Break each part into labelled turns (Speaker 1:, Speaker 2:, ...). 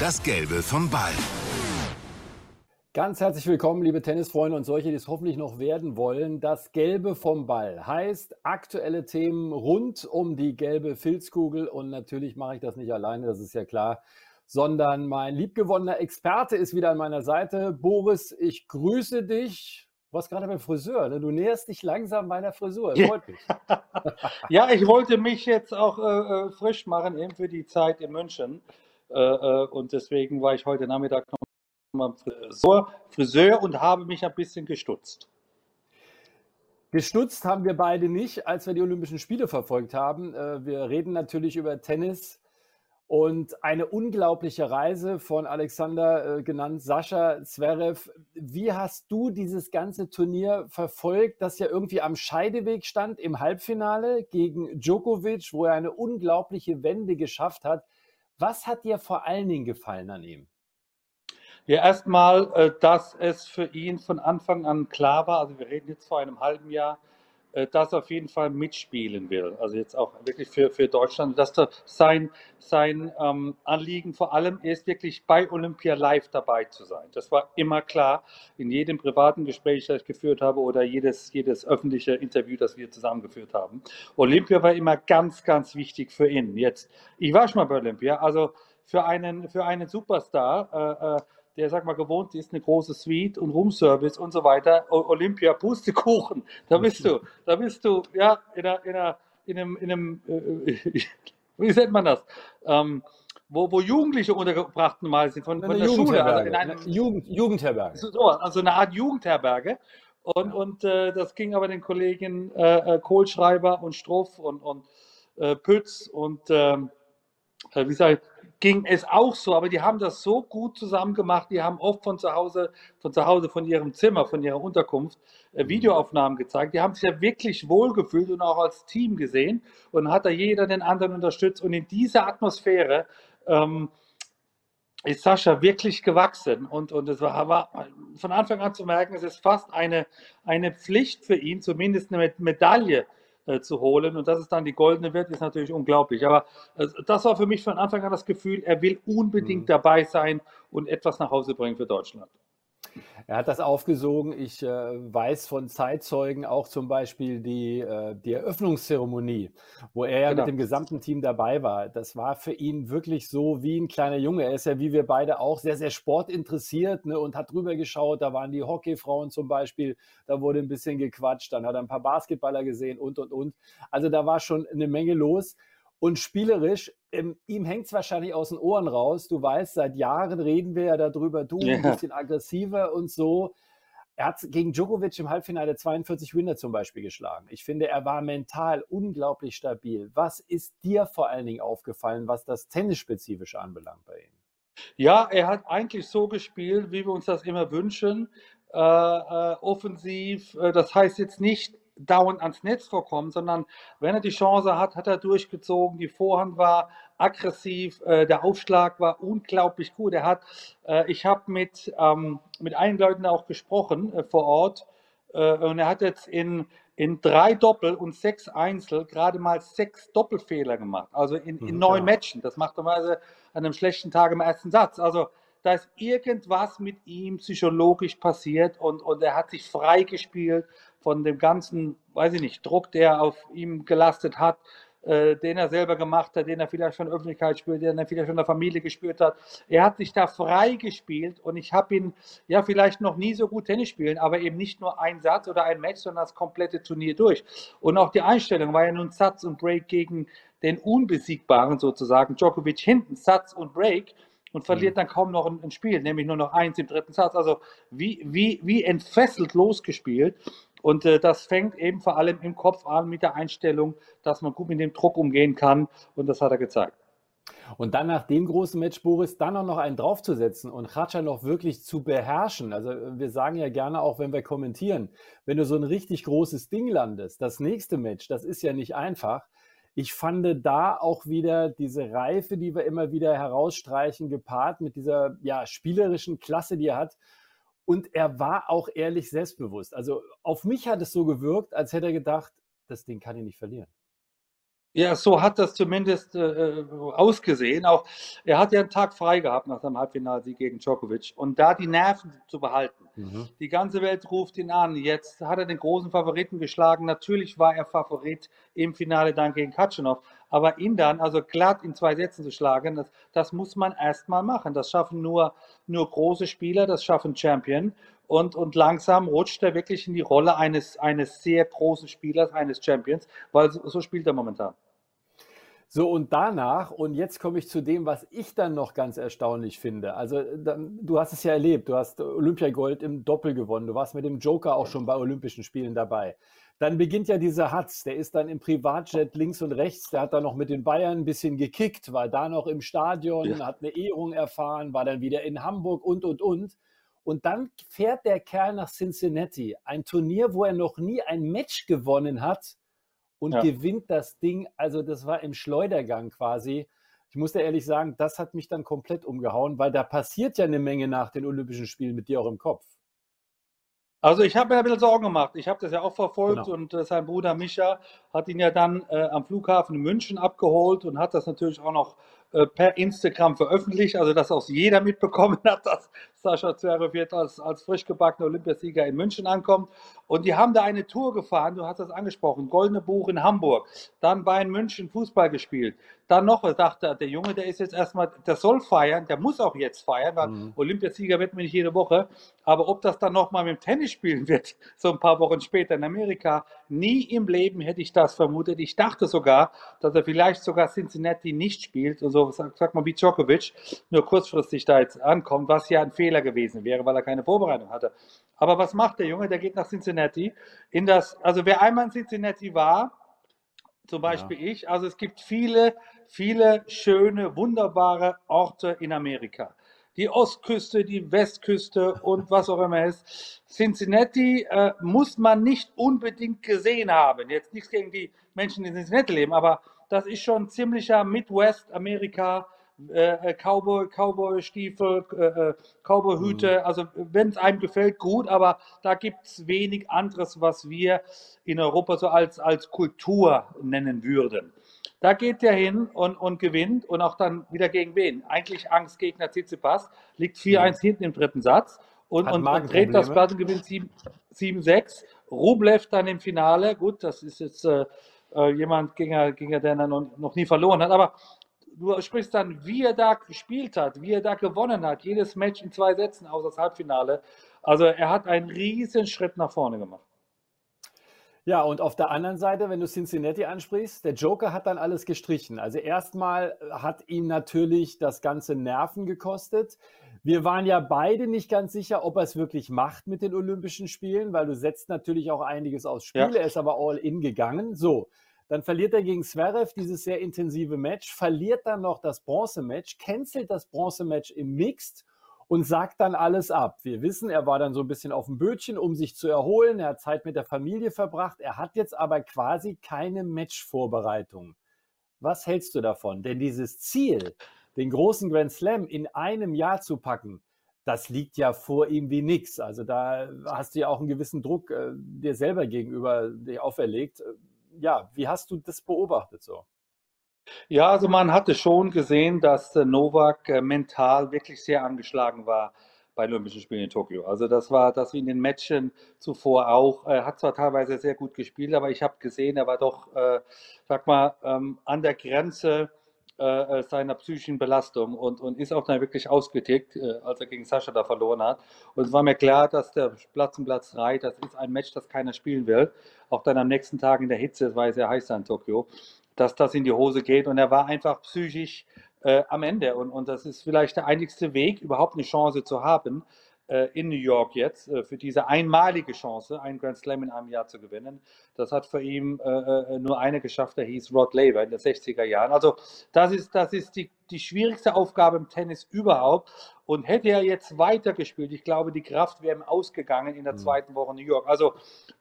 Speaker 1: Das Gelbe vom Ball.
Speaker 2: Ganz herzlich willkommen, liebe Tennisfreunde und solche, die es hoffentlich noch werden wollen. Das Gelbe vom Ball heißt aktuelle Themen rund um die gelbe Filzkugel. Und natürlich mache ich das nicht alleine, das ist ja klar, sondern mein liebgewonnener Experte ist wieder an meiner Seite. Boris, ich grüße dich. Du warst gerade beim Friseur, ne? du näherst dich langsam meiner Frisur.
Speaker 3: Das freut mich. ja, ich wollte mich jetzt auch äh, äh, frisch machen, eben für die Zeit in München. Äh, äh und deswegen war ich heute Nachmittag noch Friseur, Friseur und habe mich ein bisschen gestutzt.
Speaker 2: Gestutzt haben wir beide nicht, als wir die Olympischen Spiele verfolgt haben. Äh, wir reden natürlich über Tennis und eine unglaubliche Reise von Alexander, genannt Sascha Zverev. Wie hast du dieses ganze Turnier verfolgt, das ja irgendwie am Scheideweg stand im Halbfinale gegen Djokovic, wo er eine unglaubliche Wende geschafft hat? Was hat dir vor allen Dingen gefallen an ihm?
Speaker 3: Ja, erstmal, äh, dass es für ihn von Anfang an klar war, also wir reden jetzt vor einem halben Jahr, äh, dass er auf jeden Fall mitspielen will. Also jetzt auch wirklich für, für Deutschland, dass da sein, sein ähm, Anliegen vor allem ist, wirklich bei Olympia live dabei zu sein. Das war immer klar in jedem privaten Gespräch, das ich geführt habe oder jedes, jedes öffentliche Interview, das wir zusammengeführt haben. Olympia war immer ganz, ganz wichtig für ihn. Jetzt, ich war schon mal bei Olympia, also für einen, für einen Superstar, äh, äh der, sag mal, gewohnt ist, eine große Suite und Roomservice und so weiter, Olympia, Pustekuchen, da bist du, da bist du, ja, in, einer, in, einer, in einem, in einem äh, wie nennt man das? Ähm, wo, wo Jugendliche untergebracht normal sind, von, von der Schule.
Speaker 2: Also in einem, Jugend, Jugendherberge.
Speaker 3: So, also eine Art Jugendherberge. Und, ja. und äh, das ging aber den Kollegen äh, äh Kohlschreiber und Struff und, und äh, Pütz und ähm, äh, wie ich, ging es auch so, aber die haben das so gut zusammen gemacht. Die haben oft von zu Hause, von zu Hause, von ihrem Zimmer, von ihrer Unterkunft äh, mhm. Videoaufnahmen gezeigt. Die haben sich ja wirklich wohlgefühlt und auch als Team gesehen und hat da jeder den anderen unterstützt. Und in dieser Atmosphäre ähm, ist Sascha wirklich gewachsen und, und es war, war, von Anfang an zu merken, es ist fast eine, eine Pflicht für ihn, zumindest eine Medaille äh, zu holen. Und dass es dann die goldene wird, ist natürlich unglaublich. Aber äh, das war für mich von Anfang an das Gefühl, er will unbedingt mhm. dabei sein und etwas nach Hause bringen für Deutschland.
Speaker 2: Er hat das aufgesogen. Ich äh, weiß von Zeitzeugen auch zum Beispiel die, äh, die Eröffnungszeremonie, wo er ja genau. mit dem gesamten Team dabei war. Das war für ihn wirklich so wie ein kleiner Junge. Er ist ja wie wir beide auch sehr, sehr sportinteressiert ne, und hat drüber geschaut. Da waren die Hockeyfrauen zum Beispiel, da wurde ein bisschen gequatscht. Dann hat er ein paar Basketballer gesehen und, und, und. Also da war schon eine Menge los. Und spielerisch, ähm, ihm hängt es wahrscheinlich aus den Ohren raus. Du weißt, seit Jahren reden wir ja darüber, du ja. ein bisschen aggressiver und so. Er hat gegen Djokovic im Halbfinale 42 Winner zum Beispiel geschlagen. Ich finde, er war mental unglaublich stabil. Was ist dir vor allen Dingen aufgefallen, was das Tennisspezifische anbelangt bei ihm?
Speaker 3: Ja, er hat eigentlich so gespielt, wie wir uns das immer wünschen. Äh, äh, offensiv, äh, das heißt jetzt nicht dauernd ans Netz vorkommen, sondern wenn er die Chance hat, hat er durchgezogen. Die Vorhand war aggressiv, äh, der Aufschlag war unglaublich gut. Er hat, äh, ich habe mit, ähm, mit einigen Leuten auch gesprochen äh, vor Ort äh, und er hat jetzt in, in drei Doppel und sechs Einzel gerade mal sechs Doppelfehler gemacht. Also in, in mhm, neun ja. Matchen. Das macht normalerweise an einem schlechten Tag im ersten Satz. Also da ist irgendwas mit ihm psychologisch passiert und, und er hat sich freigespielt von dem ganzen, weiß ich nicht, Druck, der auf ihm gelastet hat, äh, den er selber gemacht hat, den er vielleicht von der Öffentlichkeit spürt, den er vielleicht von der Familie gespürt hat. Er hat sich da freigespielt und ich habe ihn ja vielleicht noch nie so gut Tennis spielen, aber eben nicht nur ein Satz oder ein Match, sondern das komplette Turnier durch. Und auch die Einstellung war ja nun Satz und Break gegen den Unbesiegbaren sozusagen, Djokovic hinten, Satz und Break und verliert dann kaum noch ein, ein, Spiel, nämlich nur noch eins im dritten Satz. Also wie, wie, wie entfesselt losgespielt. Und äh, das fängt eben vor allem im Kopf an mit der Einstellung, dass man gut mit dem Druck umgehen kann. Und das hat er gezeigt.
Speaker 2: Und dann nach dem großen Match, Boris, dann auch noch einen draufzusetzen und Khatscha noch wirklich zu beherrschen. Also wir sagen ja gerne auch, wenn wir kommentieren, wenn du so ein richtig großes Ding landest, das nächste Match, das ist ja nicht einfach ich fand da auch wieder diese Reife, die wir immer wieder herausstreichen, gepaart mit dieser ja, spielerischen Klasse, die er hat. Und er war auch ehrlich selbstbewusst. Also auf mich hat es so gewirkt, als hätte er gedacht, das Ding kann ich nicht verlieren.
Speaker 3: Ja, so hat das zumindest äh, ausgesehen. Auch er hat ja einen Tag frei gehabt nach seinem Halbfinalsieg gegen Djokovic. Und da die Nerven zu behalten. Mhm. Die ganze Welt ruft ihn an. Jetzt hat er den großen Favoriten geschlagen. Natürlich war er Favorit im Finale dann gegen Katschanov. Aber ihn dann, also glatt in zwei Sätzen zu schlagen, das, das muss man erstmal machen. Das schaffen nur, nur große Spieler, das schaffen Champion. Und, und langsam rutscht er wirklich in die Rolle eines, eines sehr großen Spielers, eines Champions, weil so, so spielt er momentan.
Speaker 2: So, und danach, und jetzt komme ich zu dem, was ich dann noch ganz erstaunlich finde. Also, dann, du hast es ja erlebt, du hast Olympiagold im Doppel gewonnen, du warst mit dem Joker auch schon bei Olympischen Spielen dabei. Dann beginnt ja dieser Hatz, der ist dann im Privatjet links und rechts, der hat dann noch mit den Bayern ein bisschen gekickt, war da noch im Stadion, ja. hat eine Ehrung erfahren, war dann wieder in Hamburg und, und, und. Und dann fährt der Kerl nach Cincinnati, ein Turnier, wo er noch nie ein Match gewonnen hat und ja. gewinnt das Ding. Also das war im Schleudergang quasi. Ich muss dir ehrlich sagen, das hat mich dann komplett umgehauen, weil da passiert ja eine Menge nach den Olympischen Spielen mit dir auch im Kopf.
Speaker 3: Also ich habe mir ein bisschen Sorgen gemacht. Ich habe das ja auch verfolgt genau. und äh, sein Bruder Micha hat ihn ja dann äh, am Flughafen in München abgeholt und hat das natürlich auch noch per Instagram veröffentlicht, also dass auch jeder mitbekommen hat, dass Sascha Zverev jetzt als, als frisch gebackener Olympiasieger in München ankommt. Und die haben da eine Tour gefahren, du hast das angesprochen, Goldene Buch in Hamburg, dann bei München Fußball gespielt. Dann noch, dachte der Junge, der ist jetzt erstmal, der soll feiern, der muss auch jetzt feiern, weil mhm. Olympiasieger wird man nicht jede Woche. Aber ob das dann nochmal mit dem Tennis spielen wird, so ein paar Wochen später in Amerika, nie im Leben hätte ich das vermutet. Ich dachte sogar, dass er vielleicht sogar Cincinnati nicht spielt, also sag, sag mal wie Djokovic, nur kurzfristig da jetzt ankommt, was ja ein Fehler gewesen wäre, weil er keine Vorbereitung hatte. Aber was macht der Junge? Der geht nach Cincinnati. In das, also wer einmal in Cincinnati war, zum Beispiel ja. ich, also es gibt viele, viele schöne, wunderbare Orte in Amerika. Die Ostküste, die Westküste und was auch immer ist. Cincinnati äh, muss man nicht unbedingt gesehen haben. Jetzt nichts gegen die Menschen, die in Cincinnati leben, aber das ist schon ziemlicher Midwest-Amerika äh, äh, Cowboy, Cowboy-Stiefel, äh, Cowboy-Hüte. Mhm. Also wenn es einem gefällt, gut, aber da gibt es wenig anderes, was wir in Europa so als, als Kultur nennen würden. Da geht der hin und, und gewinnt und auch dann wieder gegen wen? Eigentlich Angstgegner Tsitsipas, liegt 4-1 mhm. hinten im dritten Satz und, und, und dreht das Blatt und gewinnt 7-6. Rublev dann im Finale, gut, das ist jetzt äh, äh jemand, gegen, gegen den er noch, noch nie verloren hat, aber du sprichst dann, wie er da gespielt hat, wie er da gewonnen hat, jedes Match in zwei Sätzen aus das Halbfinale. Also er hat einen riesen Schritt nach vorne gemacht.
Speaker 2: Ja, und auf der anderen Seite, wenn du Cincinnati ansprichst, der Joker hat dann alles gestrichen. Also erstmal hat ihn natürlich das ganze Nerven gekostet. Wir waren ja beide nicht ganz sicher, ob er es wirklich macht mit den Olympischen Spielen, weil du setzt natürlich auch einiges aus Spiel. Ja. Er ist aber all in gegangen. So, dann verliert er gegen Zverev dieses sehr intensive Match, verliert dann noch das Bronzematch, cancelt das Bronzematch im Mixed und sagt dann alles ab. Wir wissen, er war dann so ein bisschen auf dem Bötchen, um sich zu erholen. Er hat Zeit mit der Familie verbracht. Er hat jetzt aber quasi keine Matchvorbereitung. Was hältst du davon? Denn dieses Ziel, den großen Grand Slam in einem Jahr zu packen, das liegt ja vor ihm wie nichts. Also da hast du ja auch einen gewissen Druck äh, dir selber gegenüber dir auferlegt ja, wie hast du das beobachtet so?
Speaker 3: Ja, also man hatte schon gesehen, dass äh, Novak äh, mental wirklich sehr angeschlagen war bei den Olympischen Spielen in Tokio. Also das war das wie in den Matchen zuvor auch. Er hat zwar teilweise sehr gut gespielt, aber ich habe gesehen, er war doch, äh, sag mal, ähm, an der Grenze äh, äh, seiner psychischen Belastung und, und ist auch dann wirklich ausgetickt, äh, als er gegen Sascha da verloren hat. Und es war mir klar, dass der Platz um Platz 3, das ist ein Match, das keiner spielen will. Auch dann am nächsten Tag in der Hitze, es war ja sehr heiß in Tokio, dass das in die Hose geht. Und er war einfach psychisch äh, am Ende. Und, und das ist vielleicht der einzigste Weg, überhaupt eine Chance zu haben, äh, in New York jetzt äh, für diese einmalige Chance, einen Grand Slam in einem Jahr zu gewinnen. Das hat für ihn äh, nur eine geschafft, der hieß Rod Laver in den 60er Jahren. Also das ist, das ist die die schwierigste Aufgabe im Tennis überhaupt. Und hätte er jetzt weitergespielt, ich glaube, die Kraft wäre ihm ausgegangen in der mhm. zweiten Woche New York. Also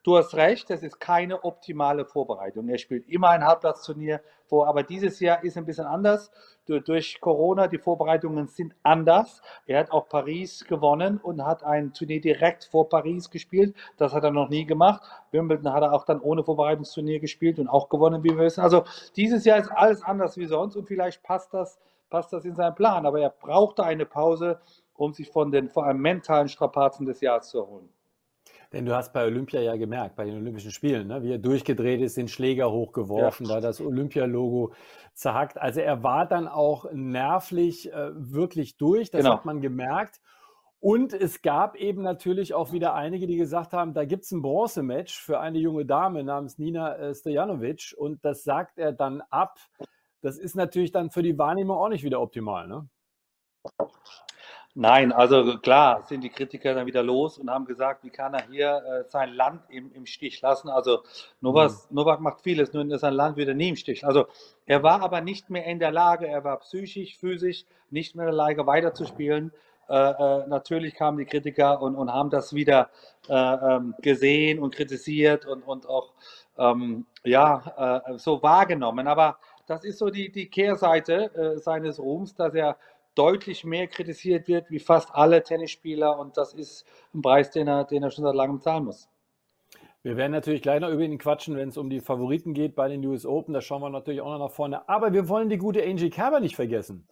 Speaker 3: du hast recht, das ist keine optimale Vorbereitung. Er spielt immer ein Halbplatzturnier vor, aber dieses Jahr ist ein bisschen anders. Durch Corona, die Vorbereitungen sind anders. Er hat auch Paris gewonnen und hat ein Turnier direkt vor Paris gespielt. Das hat er noch nie gemacht. Wimbledon hat er auch dann ohne Vorbereitungsturnier gespielt und auch gewonnen, wie wir wissen. Also dieses Jahr ist alles anders wie sonst und vielleicht passt das passt das in seinen Plan. Aber er brauchte eine Pause, um sich von den vor allem mentalen Strapazen des Jahres zu erholen.
Speaker 2: Denn du hast bei Olympia ja gemerkt, bei den Olympischen Spielen, ne, wie er durchgedreht ist, den Schläger hochgeworfen, ja. da das Olympia-Logo zerhackt. Also er war dann auch nervlich äh, wirklich durch, das genau. hat man gemerkt. Und es gab eben natürlich auch wieder einige, die gesagt haben, da gibt es ein Bronzematch für eine junge Dame namens Nina äh, Stojanovic und das sagt er dann ab. Das ist natürlich dann für die Wahrnehmung auch nicht wieder optimal, ne?
Speaker 3: Nein, also klar sind die Kritiker dann wieder los und haben gesagt, wie kann er hier äh, sein Land im, im Stich lassen. Also Novak, mhm. Novak macht vieles, nur sein Land wieder nie im Stich. Also er war aber nicht mehr in der Lage, er war psychisch, physisch nicht mehr in der Lage weiterzuspielen. Äh, äh, natürlich kamen die Kritiker und, und haben das wieder äh, ähm, gesehen und kritisiert und, und auch ähm, ja, äh, so wahrgenommen. Aber das ist so die, die Kehrseite äh, seines Ruhms, dass er deutlich mehr kritisiert wird wie fast alle Tennisspieler und das ist ein Preis, den er, den er schon seit langem zahlen muss.
Speaker 2: Wir werden natürlich gleich noch über ihn quatschen, wenn es um die Favoriten geht bei den US Open. Da schauen wir natürlich auch noch nach vorne. Aber wir wollen die gute Angie Kerber nicht vergessen.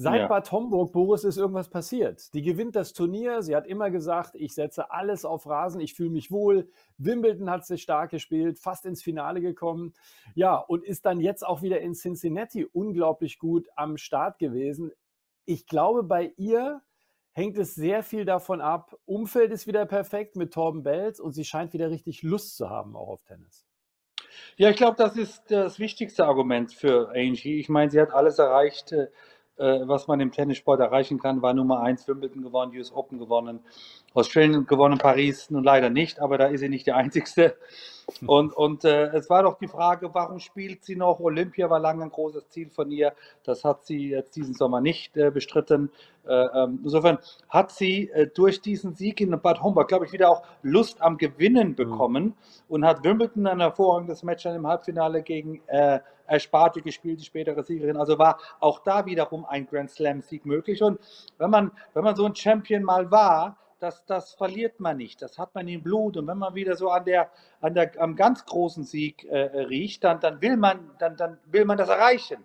Speaker 2: Seit ja. Bad Homburg, Boris, ist irgendwas passiert. Die gewinnt das Turnier. Sie hat immer gesagt, ich setze alles auf Rasen, ich fühle mich wohl. Wimbledon hat sich stark gespielt, fast ins Finale gekommen. Ja, und ist dann jetzt auch wieder in Cincinnati unglaublich gut am Start gewesen. Ich glaube, bei ihr hängt es sehr viel davon ab. Umfeld ist wieder perfekt mit Torben Belz und sie scheint wieder richtig Lust zu haben, auch auf Tennis.
Speaker 3: Ja, ich glaube, das ist das wichtigste Argument für Angie. Ich meine, sie hat alles erreicht äh, was man im Tennissport erreichen kann, war Nummer 1 Wimbledon gewonnen, US Open gewonnen, Australien gewonnen, Paris nun leider nicht, aber da ist sie nicht die Einzigste. Und, und äh, es war doch die Frage, warum spielt sie noch? Olympia war lange ein großes Ziel von ihr. Das hat sie jetzt diesen Sommer nicht äh, bestritten. Äh, ähm, insofern hat sie äh, durch diesen Sieg in Bad Homburg, glaube ich, wieder auch Lust am Gewinnen mhm. bekommen mhm. und hat Wimbledon ein hervorragendes Match dann im Halbfinale gegen äh, Sparti gespielt, die spätere Siegerin. Also war auch da wiederum ein Grand Slam-Sieg möglich. Und wenn man, wenn man so ein Champion mal war, das, das verliert man nicht. Das hat man im Blut. Und wenn man wieder so an der, an der, am ganz großen Sieg äh, riecht, dann, dann, will man, dann, dann will man das erreichen.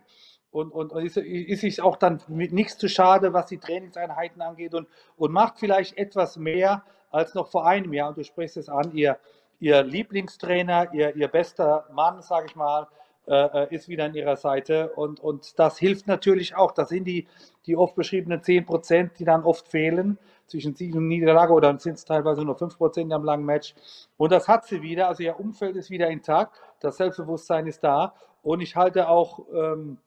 Speaker 3: Und, und, und ist, ist sich auch dann mit nichts zu schade, was die Trainingseinheiten angeht und, und macht vielleicht etwas mehr als noch vor einem Jahr. Und du sprichst es an, ihr, ihr Lieblingstrainer, ihr, ihr bester Mann, sage ich mal, äh, äh, ist wieder an ihrer Seite. Und, und das hilft natürlich auch. Das sind die, die oft beschriebenen 10 Prozent, die dann oft fehlen zwischen Sieg und Niederlage oder sind es teilweise nur 5 Prozent am langen Match. Und das hat sie wieder. Also ihr Umfeld ist wieder intakt. Das Selbstbewusstsein ist da. Und ich halte auch. Ähm,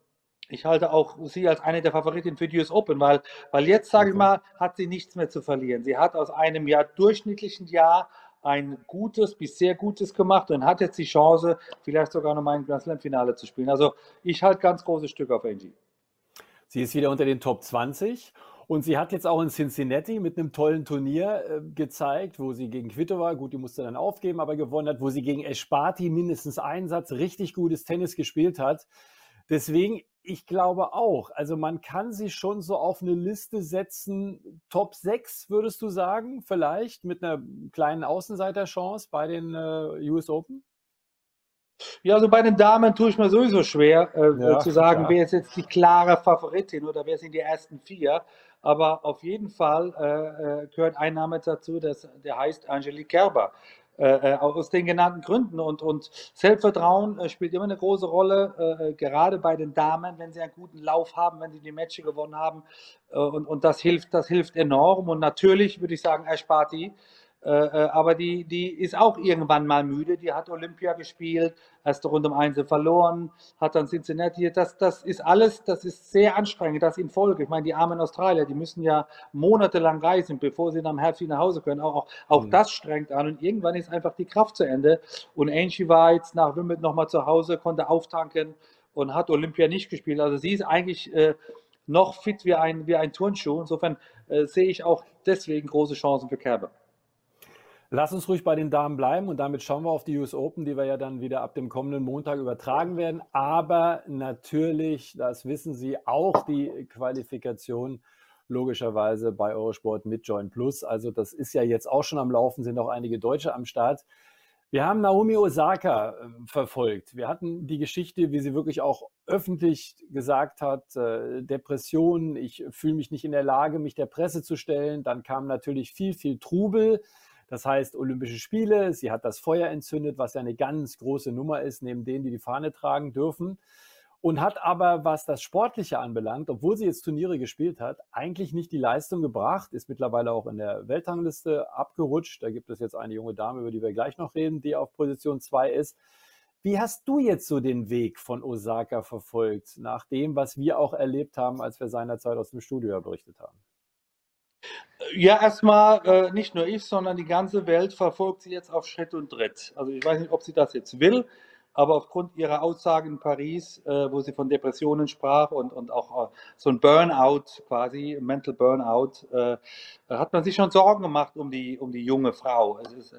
Speaker 3: ich halte auch sie als eine der Favoritinnen für die US Open, weil, weil jetzt, sage ich mal, hat sie nichts mehr zu verlieren. Sie hat aus einem Jahr durchschnittlichen Jahr ein gutes bis sehr gutes gemacht und hat jetzt die Chance, vielleicht sogar noch mal ein Grand Slam Finale zu spielen. Also ich halte ganz großes Stück auf Angie.
Speaker 2: Sie ist wieder unter den Top 20 und sie hat jetzt auch in Cincinnati mit einem tollen Turnier äh, gezeigt, wo sie gegen Kvitova, gut, die musste dann aufgeben, aber gewonnen hat, wo sie gegen Esparti mindestens einen Satz richtig gutes Tennis gespielt hat. Deswegen, ich glaube auch, also man kann sie schon so auf eine Liste setzen. Top 6 würdest du sagen, vielleicht mit einer kleinen Außenseiterchance bei den äh, US Open?
Speaker 3: Ja, also bei den Damen tue ich mir sowieso schwer äh, ja, zu sagen, klar. wer ist jetzt die klare Favoritin oder wer sind die ersten vier. Aber auf jeden Fall äh, äh gehört ein Name dazu, das, der heißt Angelique Kerber. Äh, äh, aus den genannten Gründen. Und, und Selbstvertrauen äh, spielt immer eine große Rolle, äh, äh, gerade bei den Damen, wenn sie einen guten Lauf haben, wenn sie die Matches gewonnen haben. Äh, und, und das hilft, das hilft enorm. Und natürlich würde ich sagen, Ash Party äh, äh, aber die, die ist auch irgendwann mal müde. Die hat Olympia gespielt, erste Runde um Einzel verloren, hat dann Cincinnati. Das, das ist alles, das ist sehr anstrengend, das in Folge. Ich meine, die armen Australier, die müssen ja monatelang reisen, bevor sie dann am Herbst nach Hause können. Auch, auch, auch mhm. das strengt an und irgendwann ist einfach die Kraft zu Ende. Und Angie war jetzt nach Wimbledon nochmal zu Hause, konnte auftanken und hat Olympia nicht gespielt. Also sie ist eigentlich äh, noch fit wie ein, wie ein Turnschuh. Insofern äh, sehe ich auch deswegen große Chancen für Kerber.
Speaker 2: Lass uns ruhig bei den Damen bleiben und damit schauen wir auf die US Open, die wir ja dann wieder ab dem kommenden Montag übertragen werden. Aber natürlich, das wissen Sie, auch die Qualifikation logischerweise bei Eurosport mit Join Plus. Also das ist ja jetzt auch schon am Laufen, sind auch einige Deutsche am Start. Wir haben Naomi Osaka äh, verfolgt. Wir hatten die Geschichte, wie sie wirklich auch öffentlich gesagt hat, äh, Depression, ich fühle mich nicht in der Lage, mich der Presse zu stellen. Dann kam natürlich viel, viel Trubel. Das heißt, Olympische Spiele, sie hat das Feuer entzündet, was ja eine ganz große Nummer ist, neben denen, die die Fahne tragen dürfen. Und hat aber, was das Sportliche anbelangt, obwohl sie jetzt Turniere gespielt hat, eigentlich nicht die Leistung gebracht, ist mittlerweile auch in der Weltrangliste abgerutscht. Da gibt es jetzt eine junge Dame, über die wir gleich noch reden, die auf Position 2 ist. Wie hast du jetzt so den Weg von Osaka verfolgt, nach dem, was wir auch erlebt haben, als wir seinerzeit aus dem Studio berichtet haben?
Speaker 3: Ja, erstmal äh, nicht nur ich, sondern die ganze Welt verfolgt sie jetzt auf Schritt und Tritt. Also ich weiß nicht, ob sie das jetzt will, aber aufgrund ihrer Aussagen in Paris, äh, wo sie von Depressionen sprach und, und auch äh, so ein Burnout quasi, Mental Burnout, äh, hat man sich schon Sorgen gemacht um die, um die junge Frau. Ist,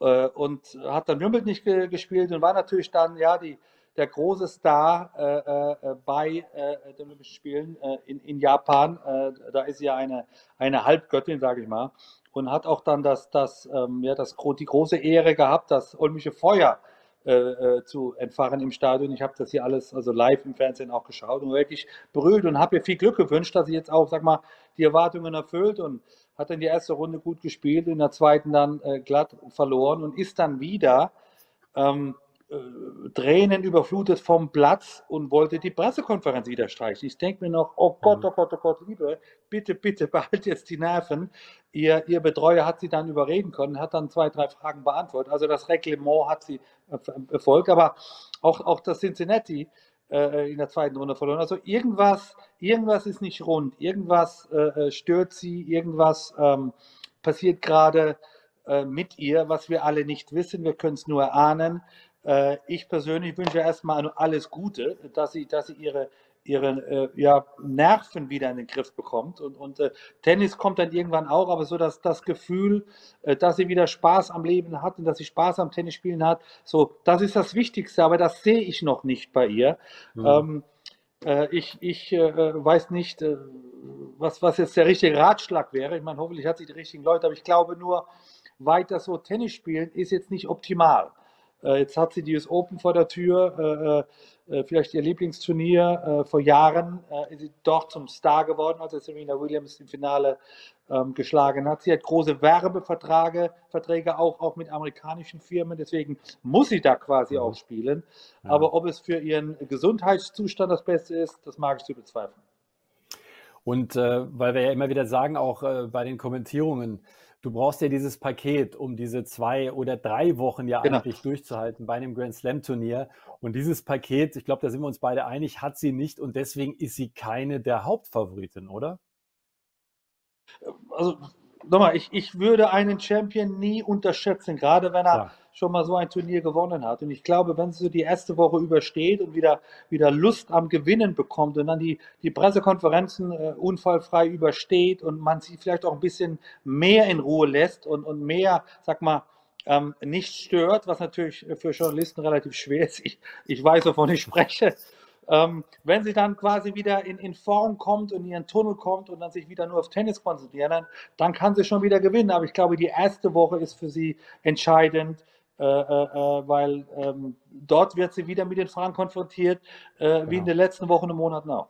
Speaker 3: äh, und hat dann Wimbledon nicht ge gespielt und war natürlich dann, ja, die, der große Star äh, äh, bei äh, den Olympischen Spielen äh, in, in Japan. Äh, da ist sie ja eine, eine Halbgöttin, sage ich mal. Und hat auch dann das, das, ähm, ja, das, die große Ehre gehabt, das Olympische Feuer äh, zu entfachen im Stadion. Ich habe das hier alles also live im Fernsehen auch geschaut und wirklich berührt und habe ihr viel Glück gewünscht, dass sie jetzt auch, sag mal, die Erwartungen erfüllt und hat dann die erste Runde gut gespielt, in der zweiten dann glatt verloren und ist dann wieder ähm, äh, Tränen überflutet vom Platz und wollte die Pressekonferenz wieder streichen. Ich denke mir noch, oh Gott, oh Gott, oh Gott, liebe, bitte, bitte, behalt jetzt die Nerven. Ihr, ihr Betreuer hat sie dann überreden können, hat dann zwei, drei Fragen beantwortet. Also das Reglement hat sie befolgt, aber auch, auch das Cincinnati äh, in der zweiten Runde verloren. Also irgendwas, irgendwas ist nicht rund, irgendwas äh, äh stört sie, irgendwas ähm, passiert gerade äh, mit ihr, was wir alle nicht wissen. Wir können es nur erahnen. Äh, ich persönlich wünsche erstmal alles Gute, dass sie, dass sie ihre, ihre äh, ja, Nerven wieder in den Griff bekommt. Und, und äh, Tennis kommt dann irgendwann auch, aber so dass das Gefühl, äh, dass sie wieder Spaß am Leben hat und dass sie Spaß am Tennisspielen hat, so, das ist das Wichtigste, aber das sehe ich noch nicht bei ihr. Mhm. Ähm, äh, ich ich äh, weiß nicht, was, was jetzt der richtige Ratschlag wäre. Ich meine, hoffentlich hat sie die richtigen Leute, aber ich glaube nur, weiter so Tennis spielen ist jetzt nicht optimal. Äh, jetzt hat sie die US Open vor der Tür, äh, äh, vielleicht ihr Lieblingsturnier. vor Jahren ist sie doch zum Star geworden, als Serena Williams im Finale ähm, geschlagen hat. Sie hat große Werbeverträge Verträge auch, auch mit amerikanischen Firmen, deswegen muss sie da quasi mhm. auch spielen. Ja. Aber ob es für ihren Gesundheitszustand das Beste ist, das mag ich zu bezweifeln.
Speaker 2: Und äh, weil wir ja immer wieder sagen, auch äh, bei den Kommentierungen, du brauchst ja dieses Paket, um diese zwei oder drei Wochen ja genau. eigentlich durchzuhalten bei einem Grand Slam Turnier. Und dieses Paket, ich glaube, da sind wir uns beide einig, hat sie nicht und deswegen ist sie keine der Hauptfavoriten, oder?
Speaker 3: Also nochmal, ich, ich würde einen Champion nie unterschätzen, gerade wenn er Klar. Schon mal so ein Turnier gewonnen hat. Und ich glaube, wenn sie so die erste Woche übersteht und wieder, wieder Lust am Gewinnen bekommt und dann die, die Pressekonferenzen äh, unfallfrei übersteht und man sie vielleicht auch ein bisschen mehr in Ruhe lässt und, und mehr, sag mal, ähm, nicht stört, was natürlich für Journalisten relativ schwer ist. Ich, ich weiß, wovon ich spreche. Ähm, wenn sie dann quasi wieder in, in Form kommt und in ihren Tunnel kommt und dann sich wieder nur auf Tennis konzentrieren, dann kann sie schon wieder gewinnen. Aber ich glaube, die erste Woche ist für sie entscheidend. Äh, äh, äh weil ähm, dort wird sie wieder mit den Fragen konfrontiert, äh, genau. wie in genau. den letzten Wochen und Monaten auch.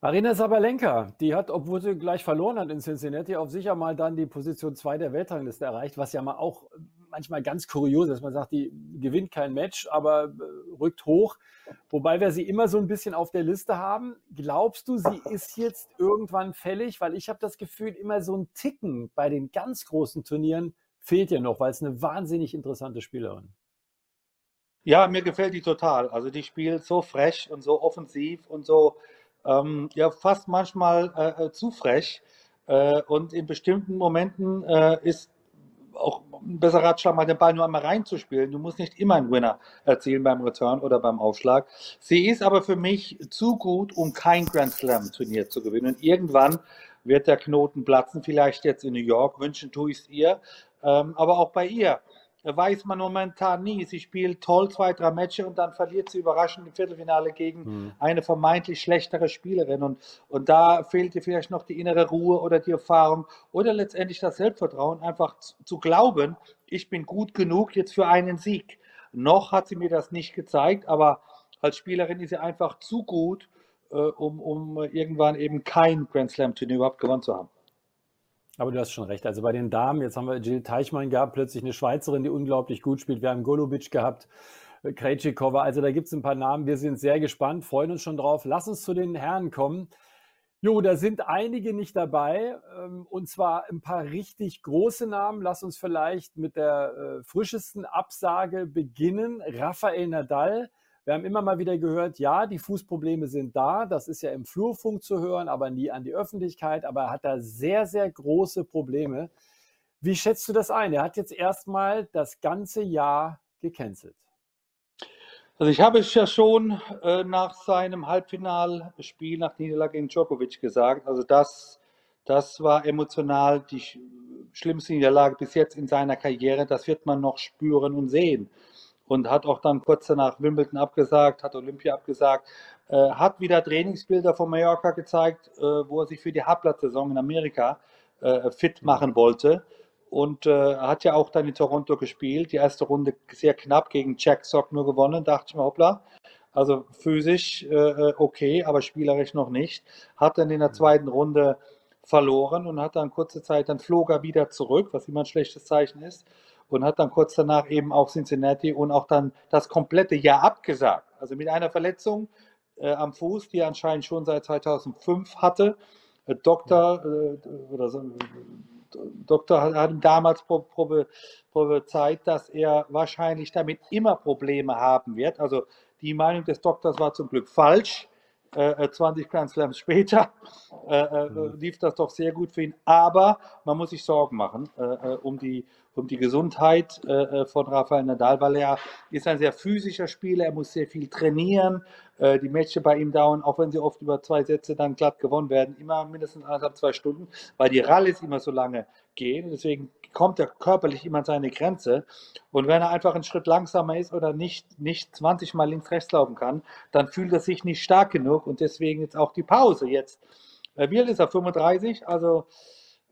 Speaker 2: Marina Sabalenka, die hat, obwohl sie gleich verloren hat in Cincinnati, auf sicher mal dann die Position 2 der Weltrangliste erreicht, was ja mal auch manchmal ganz kurios ist. Man sagt, die gewinnt kein Match, aber äh, rückt hoch. Wobei wir sie immer so ein bisschen auf der Liste haben. Glaubst du, sie ist jetzt irgendwann fällig? Weil ich habe das Gefühl, immer so ein Ticken bei den ganz großen Turnieren fehlt ihr noch, weil es eine wahnsinnig interessante Spielerin.
Speaker 3: Ja, mir gefällt die total. Also die spielt so frech und so offensiv und so ähm, ja fast manchmal äh, äh, zu frech. Äh, und in bestimmten Momenten äh, ist auch ein besserer Ratschlag, mal den Ball nur einmal reinzuspielen. Du musst nicht immer einen Winner erzielen beim Return oder beim Aufschlag. Sie ist aber für mich zu gut, um kein Grand Slam Turnier zu gewinnen. Und irgendwann wird der Knoten platzen, vielleicht jetzt in New York. Wünschen tue ich es ihr, ähm, aber auch bei ihr weiß man momentan nie. Sie spielt toll zwei, drei Matches und dann verliert sie überraschend im Viertelfinale gegen mhm. eine vermeintlich schlechtere Spielerin. Und, und da fehlt ihr vielleicht noch die innere Ruhe oder die Erfahrung oder letztendlich das Selbstvertrauen, einfach zu, zu glauben, ich bin gut genug jetzt für einen Sieg. Noch hat sie mir das nicht gezeigt, aber als Spielerin ist sie einfach zu gut, äh, um, um irgendwann eben kein Grand Slam-Turnier überhaupt gewonnen zu haben.
Speaker 2: Aber du hast schon recht. Also bei den Damen, jetzt haben wir Jill Teichmann gehabt, plötzlich eine Schweizerin, die unglaublich gut spielt. Wir haben Golubic gehabt, äh, Krejcikova. Also da gibt es ein paar Namen. Wir sind sehr gespannt, freuen uns schon drauf. Lass uns zu den Herren kommen. Jo, da sind einige nicht dabei. Ähm, und zwar ein paar richtig große Namen. Lass uns vielleicht mit der äh, frischesten Absage beginnen. Rafael Nadal wir haben immer mal wieder gehört, ja, die Fußprobleme sind da. Das ist ja im Flurfunk zu hören, aber nie an die Öffentlichkeit. Aber er hat da sehr, sehr große Probleme. Wie schätzt du das ein? Er hat jetzt erstmal das ganze Jahr gecancelt.
Speaker 3: Also ich habe es ja schon äh, nach seinem Halbfinalspiel nach Niederlage gegen Djokovic gesagt. Also das, das war emotional die schlimmste Niederlage bis jetzt in seiner Karriere. Das wird man noch spüren und sehen und hat auch dann kurz danach Wimbledon abgesagt, hat Olympia abgesagt, äh, hat wieder Trainingsbilder von Mallorca gezeigt, äh, wo er sich für die Hartplatzsaison in Amerika äh, fit machen wollte. Und äh, hat ja auch dann in Toronto gespielt, die erste Runde sehr knapp gegen Jack Sock nur gewonnen, dachte ich mir, hoppla, also physisch äh, äh, okay, aber spielerisch noch nicht, hat dann in der mhm. zweiten Runde verloren und hat dann kurze Zeit, dann flog er wieder zurück, was immer ein schlechtes Zeichen ist und hat dann kurz danach eben auch Cincinnati und auch dann das komplette Jahr abgesagt. Also mit einer Verletzung äh, am Fuß, die er anscheinend schon seit 2005 hatte. Äh, Doktor, äh, oder so, Doktor hat, hat ihm damals prophezeit, dass er wahrscheinlich damit immer Probleme haben wird. Also die Meinung des Doktors war zum Glück falsch. 20 äh, Grand Slams später äh, äh, mhm. lief das doch sehr gut für ihn. Aber man muss sich Sorgen machen äh, um die um die Gesundheit äh, äh, von Rafael Nadal, weil er ist ein sehr physischer Spieler, er muss sehr viel trainieren. Äh, die Matches bei ihm dauern, auch wenn sie oft über zwei Sätze dann glatt gewonnen werden, immer mindestens anderthalb, zwei Stunden, weil die Rallyes immer so lange gehen. Deswegen kommt er körperlich immer an seine Grenze. Und wenn er einfach einen Schritt langsamer ist oder nicht, nicht 20 Mal links, rechts laufen kann, dann fühlt er sich nicht stark genug und deswegen jetzt auch die Pause jetzt. Wie alt ist er? 35? Also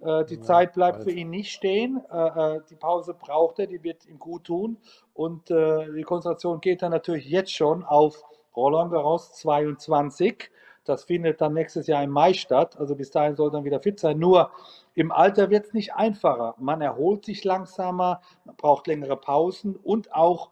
Speaker 3: äh, die ja, Zeit bleibt für ihn nicht stehen. Äh, äh, die Pause braucht er, die wird ihm gut tun. Und die Konzentration geht dann natürlich jetzt schon auf Roland Garros 22. Das findet dann nächstes Jahr im Mai statt. Also bis dahin soll er dann wieder fit sein. Nur im Alter wird es nicht einfacher. Man erholt sich langsamer, man braucht längere Pausen und auch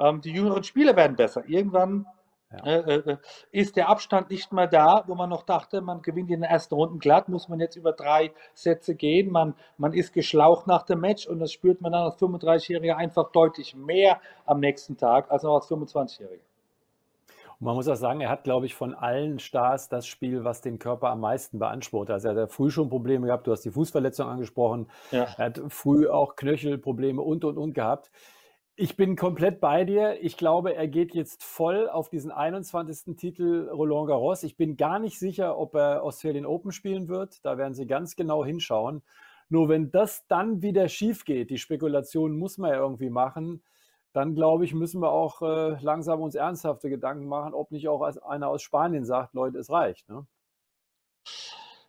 Speaker 3: ähm, die jüngeren Spieler werden besser. Irgendwann ja. Äh, äh, ist der Abstand nicht mehr da, wo man noch dachte, man gewinnt in den ersten Runden glatt, muss man jetzt über drei Sätze gehen. Man, man ist geschlaucht nach dem Match und das spürt man dann als 35-Jähriger einfach deutlich mehr am nächsten Tag als noch als 25-Jähriger.
Speaker 2: Und man muss auch sagen, er hat, glaube ich, von allen Stars das Spiel, was den Körper am meisten beansprucht. Also er hat früh schon Probleme gehabt, du hast die Fußverletzung angesprochen, ja. er hat früh auch Knöchelprobleme und und und gehabt. Ich bin komplett bei dir. Ich glaube, er geht jetzt voll auf diesen 21. Titel Roland Garros. Ich bin gar nicht sicher, ob er Australian Open spielen wird. Da werden sie ganz genau hinschauen. Nur wenn das dann wieder schief geht, die Spekulation muss man ja irgendwie machen, dann glaube ich, müssen wir auch äh, langsam uns ernsthafte Gedanken machen, ob nicht auch einer aus Spanien sagt, Leute, es reicht. Ne?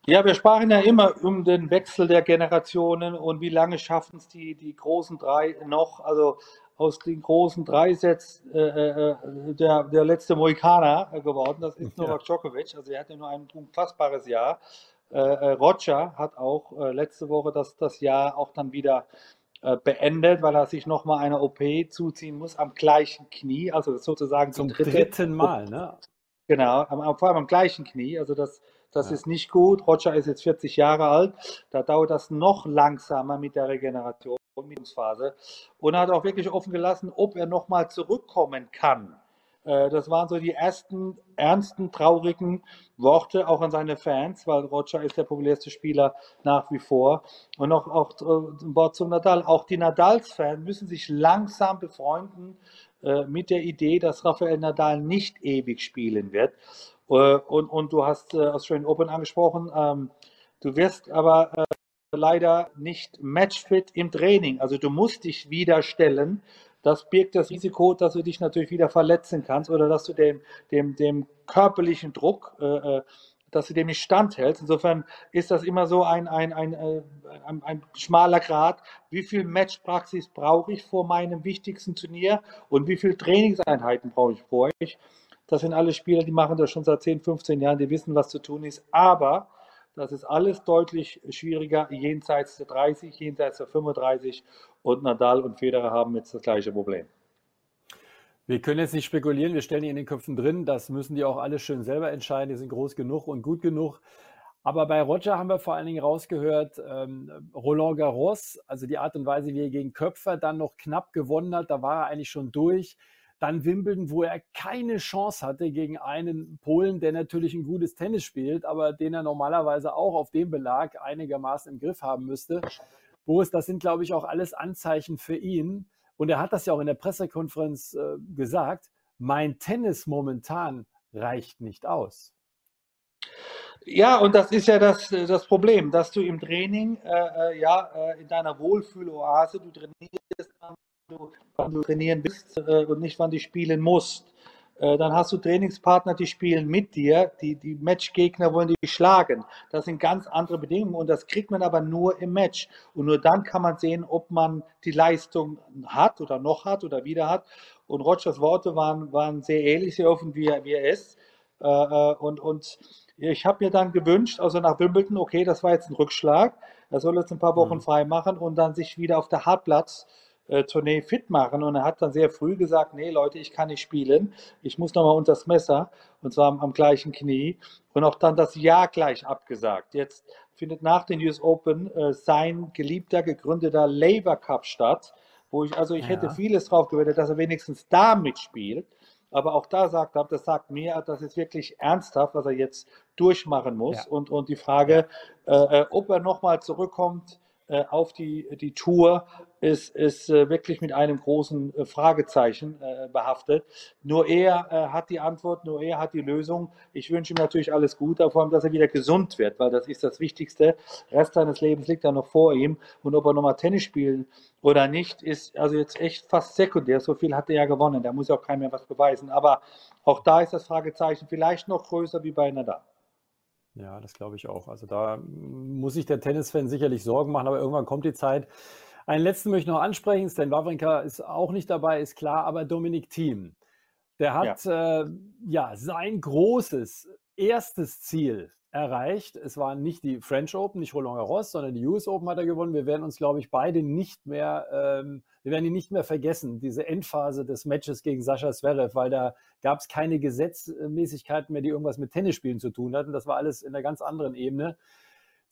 Speaker 3: Ja, wir sprachen ja immer um den Wechsel der Generationen und wie lange schaffen es die, die großen drei noch. Also aus den großen drei Sets äh, äh, der, der letzte Mohikaner geworden. Das ist Novak Djokovic. Also er hatte nur ein unfassbares Jahr. Äh, äh, Roger hat auch äh, letzte Woche das, das Jahr auch dann wieder äh, beendet, weil er sich nochmal eine OP zuziehen muss am gleichen Knie, also sozusagen
Speaker 2: zum dritte, dritten Mal,
Speaker 3: ne? Genau, am, vor allem am gleichen Knie. Also das, das ja. ist nicht gut. Roger ist jetzt 40 Jahre alt. Da dauert das noch langsamer mit der Regeneration. Phase und hat auch wirklich offen gelassen, ob er nochmal zurückkommen kann. Äh, das waren so die ersten ernsten, traurigen Worte auch an seine Fans, weil Roger ist der populärste Spieler nach wie vor. Und noch auch äh, ein Wort zum Nadal. Auch die Nadals-Fans müssen sich langsam befreunden äh, mit der Idee, dass Rafael Nadal nicht ewig spielen wird. Und, und du hast Australian Open angesprochen. Ähm, du wirst aber leider nicht matchfit im Training. Also du musst dich wieder stellen das birgt das Risiko, dass du dich natürlich wieder verletzen kannst oder dass du dem, dem, dem körperlichen Druck, äh, äh, dass du dem nicht standhältst. Insofern ist das immer so ein, ein, ein, äh, ein, ein schmaler Grad. Wie viel Matchpraxis brauche ich vor meinem wichtigsten Turnier und wie viele Trainingseinheiten brauche ich vor euch? Das sind alle Spieler, die machen das schon seit 10, 15 Jahren, die wissen, was zu tun ist. Aber das ist alles deutlich schwieriger jenseits der 30, jenseits der 35 und Nadal und Federer haben jetzt das gleiche Problem.
Speaker 2: Wir können jetzt nicht spekulieren, wir stellen die in den Köpfen drin, das müssen die auch alle schön selber entscheiden, die sind groß genug und gut genug. Aber bei Roger haben wir vor allen Dingen rausgehört, ähm, Roland Garros, also die Art und Weise, wie er gegen Köpfer dann noch knapp gewonnen hat, da war er eigentlich schon durch. Dann Wimbledon, wo er keine Chance hatte gegen einen Polen, der natürlich ein gutes Tennis spielt, aber den er normalerweise auch auf dem Belag einigermaßen im Griff haben müsste. Boris, das sind, glaube ich, auch alles Anzeichen für ihn. Und er hat das ja auch in der Pressekonferenz äh, gesagt. Mein Tennis momentan reicht nicht aus.
Speaker 3: Ja, und das ist ja das, das Problem, dass du im Training, äh, äh ja, äh, in deiner Wohlfühloase, du trainierst du, wann du trainieren bist äh, und nicht, wann du spielen musst. Äh, dann hast du Trainingspartner, die spielen mit dir, die, die Matchgegner wollen dich schlagen. Das sind ganz andere Bedingungen und das kriegt man aber nur im Match. Und nur dann kann man sehen, ob man die Leistung hat oder noch hat oder wieder hat. Und Rogers Worte waren, waren sehr ähnlich, sehr offen, wie er, wie er ist. Äh, äh und, und ich habe mir dann gewünscht, also nach Wimbledon, okay, das war jetzt ein Rückschlag. Er soll jetzt ein paar Wochen mhm. frei machen und dann sich wieder auf der Hartplatz äh, Tournee fit machen. Und er hat dann sehr früh gesagt, nee Leute, ich kann nicht spielen. Ich muss nochmal unter das Messer und zwar am, am, gleichen Knie. Und auch dann das Jahr gleich abgesagt. Jetzt findet nach den US Open äh, sein geliebter, gegründeter Labour Cup statt, wo ich, also ich ja. hätte vieles drauf gewettet, dass er wenigstens da mitspielt. Aber auch da sagt er, das sagt mir, das ist wirklich ernsthaft, was er jetzt durchmachen muss. Ja. Und, und die Frage, äh, äh ob er nochmal zurückkommt, äh, auf die, die Tour ist, ist äh, wirklich mit einem großen äh, Fragezeichen behaftet. Nur er hat die Antwort, nur er hat die Lösung. Ich wünsche ihm natürlich alles Gute, vor allem, dass er wieder gesund wird, weil das ist das Wichtigste. Der Rest seines Lebens liegt ja noch vor ihm. Und ob er nochmal Tennis spielen oder nicht, ist also jetzt echt fast sekundär. So viel hat er ja gewonnen. Da muss ja auch keiner mehr was beweisen. Aber auch da ist das Fragezeichen vielleicht noch größer wie bei Nadal.
Speaker 2: Ja, das glaube ich auch. Also da muss sich der Tennisfan sicherlich Sorgen machen, aber irgendwann kommt die Zeit. Einen letzten möchte ich noch ansprechen. Stan Wawrinka ist auch nicht dabei, ist klar, aber Dominik Thiem, der hat ja, äh, ja sein großes erstes Ziel erreicht. Es waren nicht die French Open, nicht Roland Garros, sondern die US Open hat er gewonnen. Wir werden uns, glaube ich, beide nicht mehr, ähm, wir werden ihn nicht mehr vergessen, diese Endphase des Matches gegen Sascha Zverev, weil da gab es keine Gesetzmäßigkeiten mehr, die irgendwas mit Tennisspielen zu tun hatten. Das war alles in einer ganz anderen Ebene.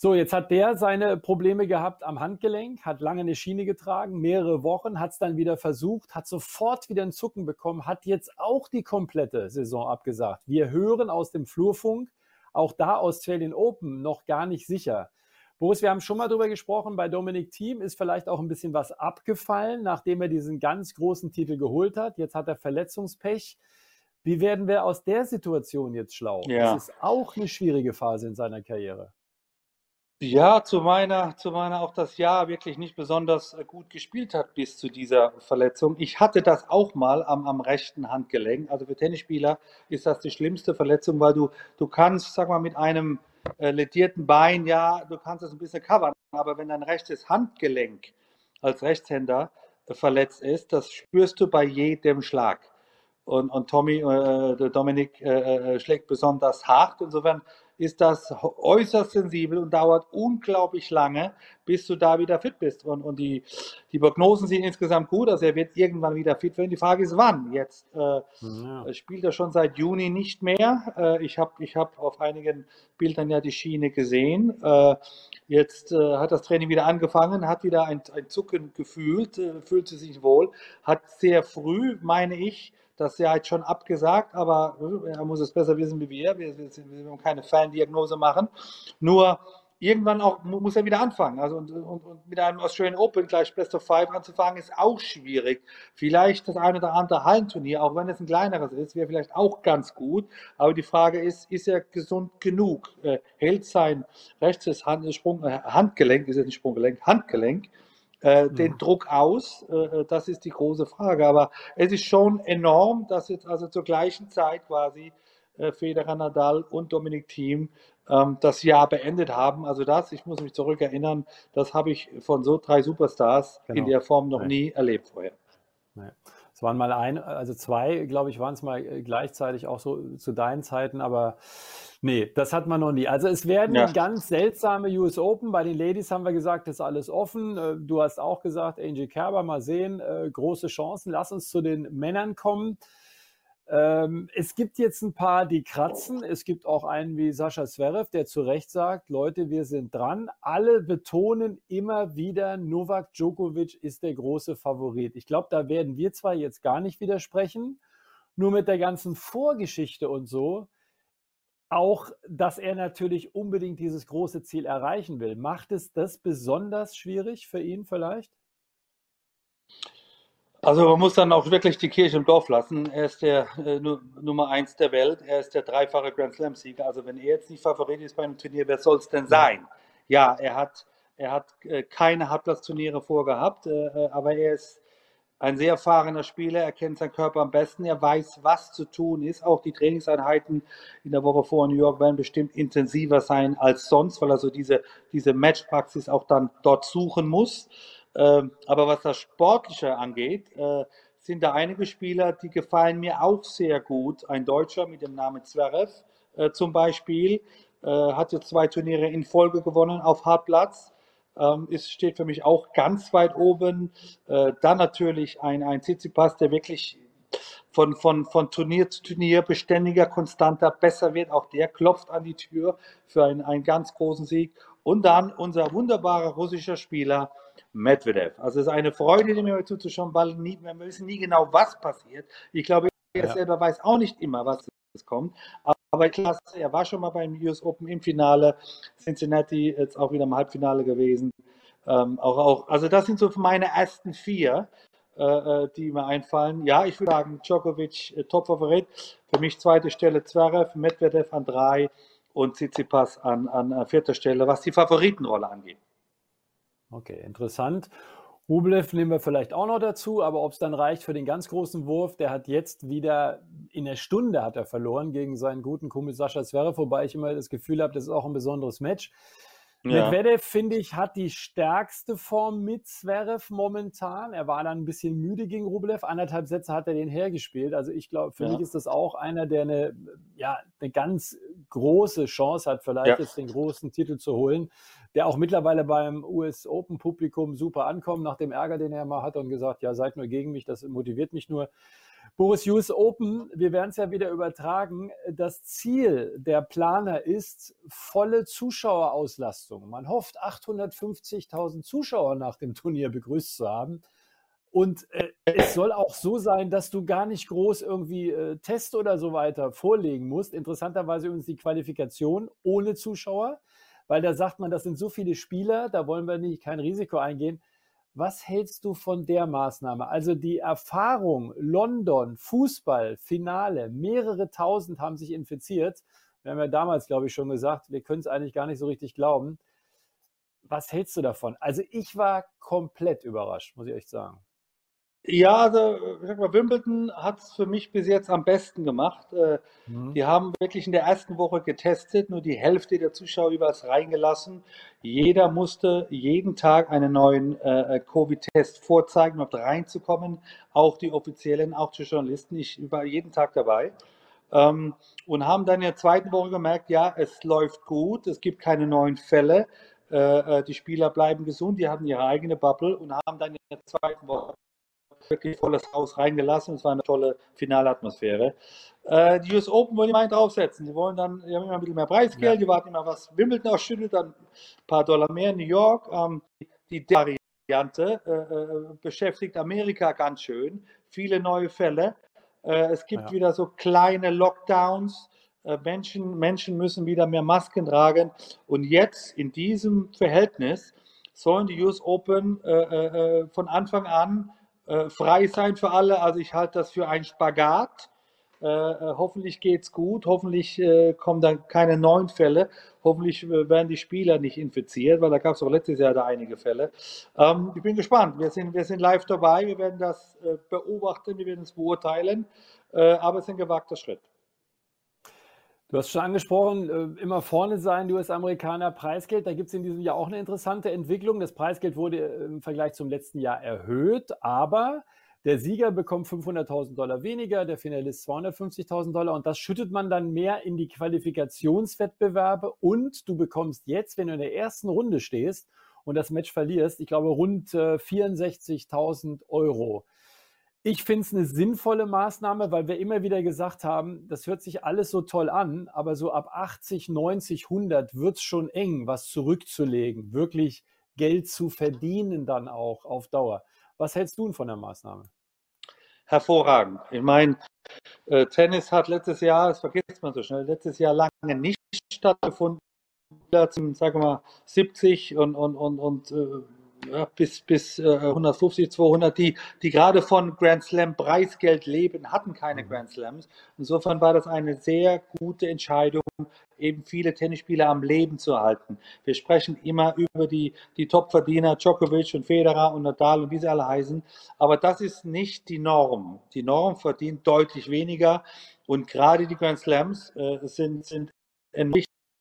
Speaker 2: So, jetzt hat der seine Probleme gehabt am Handgelenk, hat lange eine Schiene getragen, mehrere Wochen, hat es dann wieder versucht, hat sofort wieder einen Zucken bekommen, hat jetzt auch die komplette Saison abgesagt. Wir hören aus dem Flurfunk, auch da Australian Open noch gar nicht sicher. Boris, wir haben schon mal darüber gesprochen, bei Dominik Thiem ist vielleicht auch ein bisschen was abgefallen, nachdem er diesen ganz großen Titel geholt hat. Jetzt hat er Verletzungspech. Wie werden wir aus der Situation jetzt schlau? Ja. Das ist auch eine schwierige Phase in seiner Karriere.
Speaker 3: Ja, zu meiner, zu meiner auch das Jahr wirklich nicht besonders äh, gut gespielt hat bis zu dieser Verletzung. Ich hatte das auch mal am, am rechten Handgelenk. Also für Tennisspieler ist das die schlimmste Verletzung, weil du, du kannst, sag mal, mit einem äh, ledierten Bein, ja, du kannst es ein bisschen covern, aber wenn dein rechtes Handgelenk als Rechtshänder äh, verletzt ist, das spürst du bei jedem Schlag. Und, und Tommy, äh, Dominik äh, äh, schlägt besonders hart. Insofern ist das äußerst sensibel und dauert unglaublich lange, bis du da wieder fit bist. Und, und die, die Prognosen sind insgesamt gut, also er wird irgendwann wieder fit werden. Die Frage ist, wann? Jetzt äh, ja. spielt er schon seit Juni nicht mehr. Äh, ich habe ich hab auf einigen Bildern ja die Schiene gesehen. Äh, jetzt äh, hat das Training wieder angefangen, hat wieder ein, ein Zucken gefühlt, äh, fühlte sich wohl, hat sehr früh, meine ich, das ja jetzt schon abgesagt, aber äh, er muss es besser wissen wie wir. Wir, wir, wir keine Fan-Diagnose machen. Nur irgendwann auch muss er wieder anfangen. Also und, und, und, mit einem Australian Open gleich Best of Five anzufangen, ist auch schwierig. Vielleicht das eine oder andere Hallenturnier, auch wenn es ein kleineres ist, wäre vielleicht auch ganz gut. Aber die Frage ist, ist er gesund genug? Äh, hält sein rechtes Hand, Sprung, Handgelenk, ist jetzt nicht Sprunggelenk, Handgelenk, äh, mhm. den Druck aus? Äh, äh, das ist die große Frage. Aber es ist schon enorm, dass jetzt also zur gleichen Zeit quasi äh, Federer, Nadal und Dominik Thiem ähm, das Jahr beendet haben. Also das, ich muss mich zurückerinnern, das habe ich von so drei Superstars genau. in der Form noch Nein. nie erlebt vorher.
Speaker 2: Nein. Es waren mal ein, also zwei, glaube ich, waren es mal äh, gleichzeitig auch so zu deinen Zeiten, aber nee, das hat man noch nie. Also es werden ja. ganz seltsame US Open. Bei den Ladies haben wir gesagt, das ist alles offen. Äh, du hast auch gesagt, Angie Kerber, mal sehen, äh, große Chancen. Lass uns zu den Männern kommen. Ähm, es gibt jetzt ein paar, die kratzen. Es gibt auch einen wie Sascha Zverev, der zu Recht sagt, Leute, wir sind dran. Alle betonen immer wieder, Novak Djokovic ist der große Favorit. Ich glaube, da werden wir zwar jetzt gar nicht widersprechen, nur mit der ganzen Vorgeschichte und so, auch, dass er natürlich unbedingt dieses große Ziel erreichen will. Macht es das besonders schwierig für ihn vielleicht?
Speaker 3: Also man muss dann auch wirklich die Kirche im Dorf lassen. Er ist der äh, Nummer eins der Welt. Er ist der dreifache Grand Slam-Sieger. Also wenn er jetzt nicht Favorit ist beim Turnier, wer soll es denn sein? Ja, er hat, er hat äh, keine Halbplatzturniere vorgehabt, äh, äh, aber er ist ein sehr erfahrener Spieler. Er kennt seinen Körper am besten. Er weiß, was zu tun ist. Auch die Trainingseinheiten in der Woche vor New York werden bestimmt intensiver sein als sonst, weil er so diese, diese Matchpraxis auch dann dort suchen muss. Ähm, aber was das Sportliche angeht, äh, sind da einige Spieler, die gefallen mir auch sehr gut. Ein Deutscher mit dem Namen Zverev äh, zum Beispiel äh, hat jetzt zwei Turniere in Folge gewonnen auf Hartplatz. Ähm, ist, steht für mich auch ganz weit oben. dann natürlich ein, ein Tsitsipas, der wirklich von, von, von Turnier zu Turnier beständiger, konstanter, besser wird. Auch der klopft an die Tür für einen, einen ganz großen Sieg. Und dann unser wunderbarer russischer Spieler Medvedev. Also es ist eine Freude, dem mir zuzuschauen, weil nie, wir wissen nie genau, was passiert. Ich glaube, er ja. selber weiß auch nicht immer, was kommt. Aber klasse, er war schon mal beim US Open im Finale. Cincinnati jetzt auch wieder im Halbfinale gewesen. Ähm, auch, auch, also das sind so meine ersten vier, äh, äh, die mir einfallen. Ja, ich würde sagen, Djokovic äh, Top-Favorit. Für mich zweite Stelle Zverev, Medvedev an drei und Tsitsipas an, an vierter Stelle, was die Favoritenrolle angeht.
Speaker 2: Okay, interessant. Rublev nehmen wir vielleicht auch noch dazu, aber ob es dann reicht für den ganz großen Wurf, der hat jetzt wieder in der Stunde hat er verloren gegen seinen guten Kumpel Sascha Zverev, wobei ich immer das Gefühl habe, das ist auch ein besonderes Match. Ja. Medvedev, finde ich, hat die stärkste Form mit Zverev momentan. Er war dann ein bisschen müde gegen Rublev. Anderthalb Sätze hat er den hergespielt. Also ich glaube, für ja. mich ist das auch einer, der eine, ja, eine ganz große Chance hat, vielleicht ja. jetzt den großen Titel zu holen, der auch mittlerweile beim US Open Publikum super ankommt, nach dem Ärger, den er mal hat und gesagt, ja, seid nur gegen mich, das motiviert mich nur. Boris US Open, wir werden es ja wieder übertragen. Das Ziel der Planer ist volle Zuschauerauslastung. Man hofft, 850.000 Zuschauer nach dem Turnier begrüßt zu haben. Und äh, es soll auch so sein, dass du gar nicht groß irgendwie äh, Test oder so weiter vorlegen musst. Interessanterweise übrigens die Qualifikation ohne Zuschauer, weil da sagt man, das sind so viele Spieler, da wollen wir nicht kein Risiko eingehen. Was hältst du von der Maßnahme? Also die Erfahrung, London, Fußball, Finale, mehrere tausend haben sich infiziert. Wir haben ja damals, glaube ich, schon gesagt, wir können es eigentlich gar nicht so richtig glauben. Was hältst du davon? Also ich war komplett überrascht, muss ich echt sagen.
Speaker 3: Ja, also ich sag mal, Wimbledon hat es für mich bis jetzt am besten gemacht. Äh, mhm. Die haben wirklich in der ersten Woche getestet, nur die Hälfte der Zuschauer übers reingelassen. Jeder musste jeden Tag einen neuen äh, äh, Covid-Test vorzeigen, um reinzukommen. Auch die Offiziellen, auch die Journalisten. Ich war jeden Tag dabei. Ähm, und haben dann in der zweiten Woche gemerkt, ja, es läuft gut, es gibt keine neuen Fälle. die Spieler bleiben gesund, die hatten ihre eigene Bubble und haben dann in der zweiten Woche wirklich volles Haus reingelassen. Es war eine tolle Finalatmosphäre. Äh, die US Open wollen immer einen draufsetzen. Die wollen dann, die haben immer ein bisschen mehr Preisgeld, ja. die warten immer, was Wimbledon ausschüttet, dann ein paar Dollar mehr in New York. Ähm, die Variante äh, äh, beschäftigt Amerika ganz schön. Viele neue Fälle. Äh, es gibt ja. wieder so kleine Lockdowns. Äh, Menschen, Menschen müssen wieder mehr Masken tragen. Und jetzt in diesem Verhältnis sollen die US Open äh, äh, von Anfang an äh, frei sein für alle. Also ich halte das für ein Spagat. Äh, äh, hoffentlich geht es gut, hoffentlich äh, kommen dann keine neuen Fälle, hoffentlich äh, werden die Spieler nicht infiziert, weil da gab es auch letztes Jahr da einige Fälle. Ähm, ich bin gespannt, wir sind, wir sind live dabei, wir werden das äh, beobachten, wir werden es beurteilen, aber es ist ein gewagter Schritt.
Speaker 2: Du hast schon angesprochen, immer vorne sein, die US-Amerikaner Preisgeld. Da gibt es in diesem Jahr auch eine interessante Entwicklung. Das Preisgeld wurde im Vergleich zum letzten Jahr erhöht, aber der Sieger bekommt 500.000 Dollar weniger, der Finalist 250.000 Dollar und das schüttet man dann mehr in die Qualifikationswettbewerbe und du bekommst jetzt, wenn du in der ersten Runde stehst und das Match verlierst, ich glaube rund 64.000 äh, Euro. Ich finde es eine sinnvolle Maßnahme, weil wir immer wieder gesagt haben, das hört sich alles so toll an, aber so ab 80, 90, 100 wird es schon eng, was zurückzulegen, wirklich Geld zu verdienen dann auch auf Dauer. Was hältst du von der Maßnahme?
Speaker 3: Hervorragend. Ich meine, äh, Tennis hat letztes Jahr, das vergisst man so schnell, letztes Jahr lange nicht stattgefunden. Sagen wir mal 70 und, und, und, und äh, bis, bis äh, 150, 200, die, die gerade von Grand Slam Preisgeld leben, hatten keine mhm. Grand Slams. Insofern war das eine sehr gute Entscheidung, eben viele Tennisspieler am Leben zu halten. Wir sprechen immer über die, die Top-Verdiener, Djokovic und Federer und Nadal und wie sie alle heißen. Aber das ist nicht die Norm. Die Norm verdient deutlich weniger. Und gerade die Grand Slams äh, sind, sind ein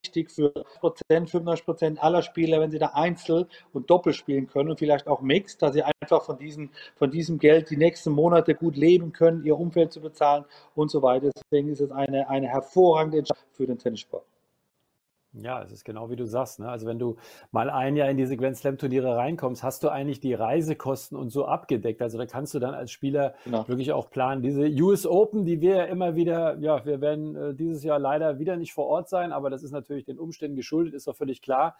Speaker 3: wichtig für Prozent, 95 Prozent aller Spieler, wenn sie da Einzel und Doppel spielen können und vielleicht auch Mix, dass sie einfach von, diesen, von diesem Geld die nächsten Monate gut leben können, ihr Umfeld zu bezahlen und so weiter. Deswegen ist es eine, eine hervorragende Entscheidung für den Tennissport.
Speaker 2: Ja, es ist genau wie du sagst. Ne? Also wenn du mal ein Jahr in diese Grand Slam Turniere reinkommst, hast du eigentlich die Reisekosten und so abgedeckt. Also da kannst du dann als Spieler genau. wirklich auch planen. Diese US Open, die wir ja immer wieder, ja, wir werden äh, dieses Jahr leider wieder nicht vor Ort sein, aber das ist natürlich den Umständen geschuldet, ist doch völlig klar.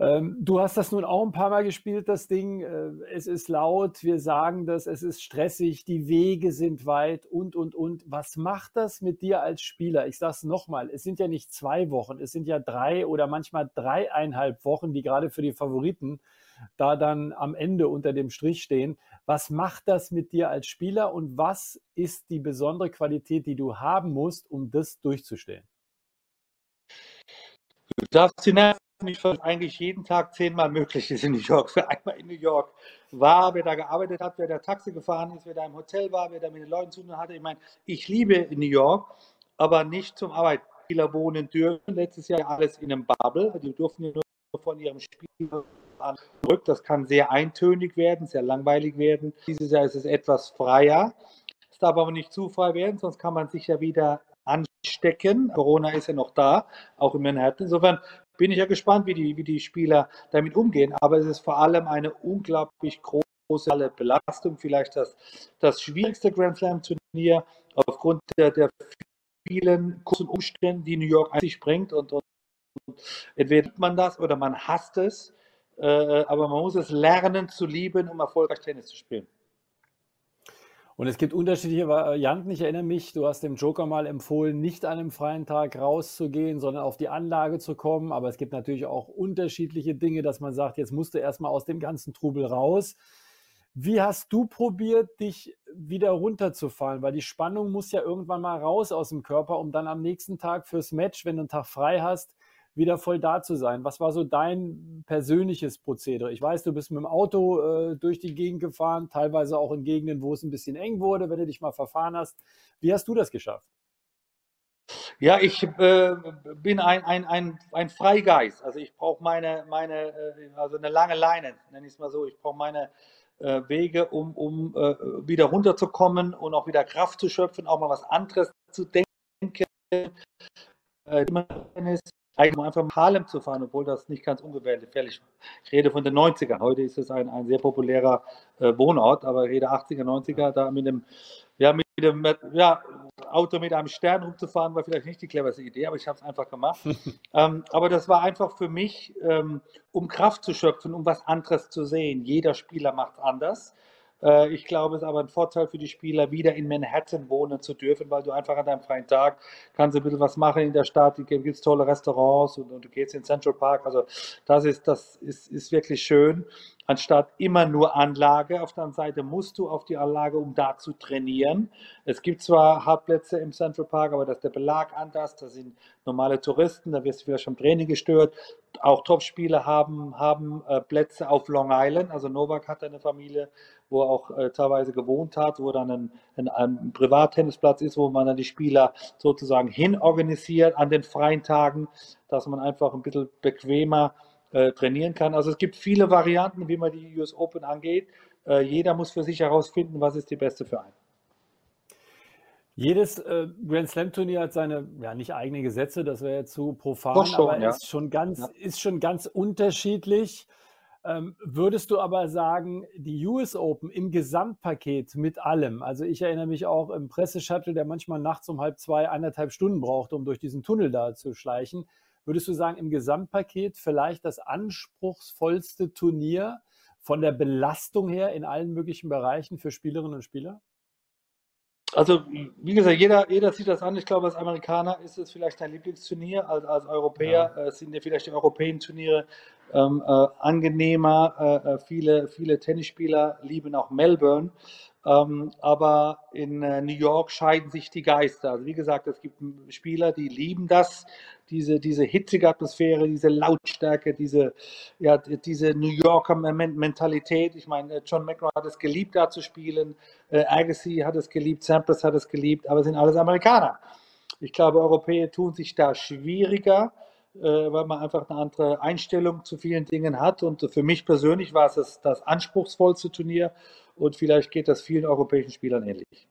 Speaker 2: Ähm, du hast das nun auch ein paar Mal gespielt, das Ding. Äh, es ist laut, wir sagen das, es ist stressig, die Wege sind weit und, und, und. Was macht das mit dir als Spieler? Ich sage es nochmal, es sind ja nicht zwei Wochen, es sind ja drei oder manchmal dreieinhalb Wochen, die gerade für die Favoriten da dann am Ende unter dem Strich stehen. Was macht das mit dir als Spieler und was ist die besondere Qualität, die du haben musst, um das durchzustehen?
Speaker 3: Du darfst die nicht, was eigentlich jeden Tag zehnmal möglich ist in New York. Für einmal in New York war, wer da gearbeitet hat, wer da Taxi gefahren ist, wer da im Hotel war, wer da mit den Leuten zu tun hatte. Ich meine, ich liebe New York, aber nicht zum Arbeiten. Spieler wohnen dürfen. Letztes Jahr alles in einem Bubble. Die durften ja nur von ihrem Spiel zurück. Das kann sehr eintönig werden, sehr langweilig werden. Dieses Jahr ist es etwas freier. Es darf aber nicht zu frei werden, sonst kann man sich ja wieder anstecken. Corona ist ja noch da, auch in Manhattan. Insofern bin ich ja gespannt, wie die, wie die Spieler damit umgehen. Aber es ist vor allem eine unglaublich große Belastung, vielleicht das, das schwierigste Grand Slam Turnier aufgrund der, der vielen kurzen Umstände, die New York sich bringt. Und, und, und entweder man das oder man hasst es. Äh, aber man muss es lernen zu lieben, um erfolgreich Tennis zu spielen.
Speaker 2: Und es gibt unterschiedliche Varianten. Ich erinnere mich, du hast dem Joker mal empfohlen, nicht an einem freien Tag rauszugehen, sondern auf die Anlage zu kommen. Aber es gibt natürlich auch unterschiedliche Dinge, dass man sagt, jetzt musst du erstmal aus dem ganzen Trubel raus. Wie hast du probiert, dich wieder runterzufahren? Weil die Spannung muss ja irgendwann mal raus aus dem Körper, um dann am nächsten Tag fürs Match, wenn du einen Tag frei hast, wieder voll da zu sein. Was war so dein persönliches Prozedere? Ich weiß, du bist mit dem Auto äh, durch die Gegend gefahren, teilweise auch in Gegenden, wo es ein bisschen eng wurde, wenn du dich mal verfahren hast. Wie hast du das geschafft?
Speaker 3: Ja, ich äh, bin ein, ein, ein, ein Freigeist. Also ich brauche meine, meine äh, also eine lange Leine, nenne ich es mal so. Ich brauche meine äh, Wege, um, um äh, wieder runterzukommen und auch wieder Kraft zu schöpfen, auch mal was anderes zu denken. Äh, um einfach nach Harlem zu fahren, obwohl das nicht ganz ungefährlich war. Ich rede von den 90ern. Heute ist es ein, ein sehr populärer äh, Wohnort, aber ich rede 80er, 90er, da mit dem, ja, mit dem ja, Auto mit einem Stern rumzufahren, war vielleicht nicht die cleverste Idee, aber ich habe es einfach gemacht. ähm, aber das war einfach für mich, ähm, um Kraft zu schöpfen, um was anderes zu sehen. Jeder Spieler macht es anders. Äh, ich glaube, es ist aber ein Vorteil für die Spieler, wieder in Manhattan wohnen zu dürfen, weil du einfach an deinem freien Tag kannst ein bisschen was machen in der Stadt. Es gibt tolle Restaurants und, und, du gehst in Central Park. Also das ist, das ist, ist wirklich schön anstatt immer nur Anlage. Auf der anderen Seite musst du auf die Anlage, um da zu trainieren. Es gibt zwar Hartplätze im Central Park, aber da ist der Belag anders. Da sind normale Touristen, da wirst du vielleicht vom Training gestört. Auch Topspieler haben, haben äh, Plätze auf Long Island. Also Novak hat eine Familie, wo er auch äh, teilweise gewohnt hat, wo dann ein, ein, ein Privattennisplatz ist, wo man dann die Spieler sozusagen hinorganisiert an den freien Tagen, dass man einfach ein bisschen bequemer äh, trainieren kann. Also es gibt viele Varianten, wie man die US Open angeht. Äh, jeder muss für sich herausfinden, was ist die beste für einen.
Speaker 2: Jedes äh, Grand Slam Turnier hat seine, ja nicht eigenen Gesetze, das wäre jetzt zu profan, schon, aber ja. ist schon ganz, ja. ist schon ganz unterschiedlich. Ähm, würdest du aber sagen, die US Open im Gesamtpaket mit allem, also ich erinnere mich auch im Presseshuttle, der manchmal nachts um halb zwei, eineinhalb Stunden brauchte, um durch diesen Tunnel da zu schleichen, Würdest du sagen, im Gesamtpaket vielleicht das anspruchsvollste Turnier von der Belastung her in allen möglichen Bereichen für Spielerinnen und Spieler?
Speaker 3: Also, wie gesagt, jeder, jeder sieht das an. Ich glaube, als Amerikaner ist es vielleicht dein Lieblingsturnier. Als, als Europäer ja. äh, sind dir vielleicht die europäischen Turniere ähm, äh, angenehmer. Äh, äh viele, viele Tennisspieler lieben auch Melbourne. Ähm, aber in äh, New York scheiden sich die Geister. Also wie gesagt, es gibt Spieler, die lieben das, diese, diese hitzige Atmosphäre, diese Lautstärke, diese, ja, diese New Yorker Mentalität. Ich meine, John McEnroe hat es geliebt, da zu spielen, äh, Agassi hat es geliebt, Sampras hat es geliebt, aber es sind alles Amerikaner. Ich glaube, Europäer tun sich da schwieriger, äh, weil man einfach eine andere Einstellung zu vielen Dingen hat. Und für mich persönlich war es das, das anspruchsvollste Turnier und vielleicht geht das vielen europäischen Spielern ähnlich.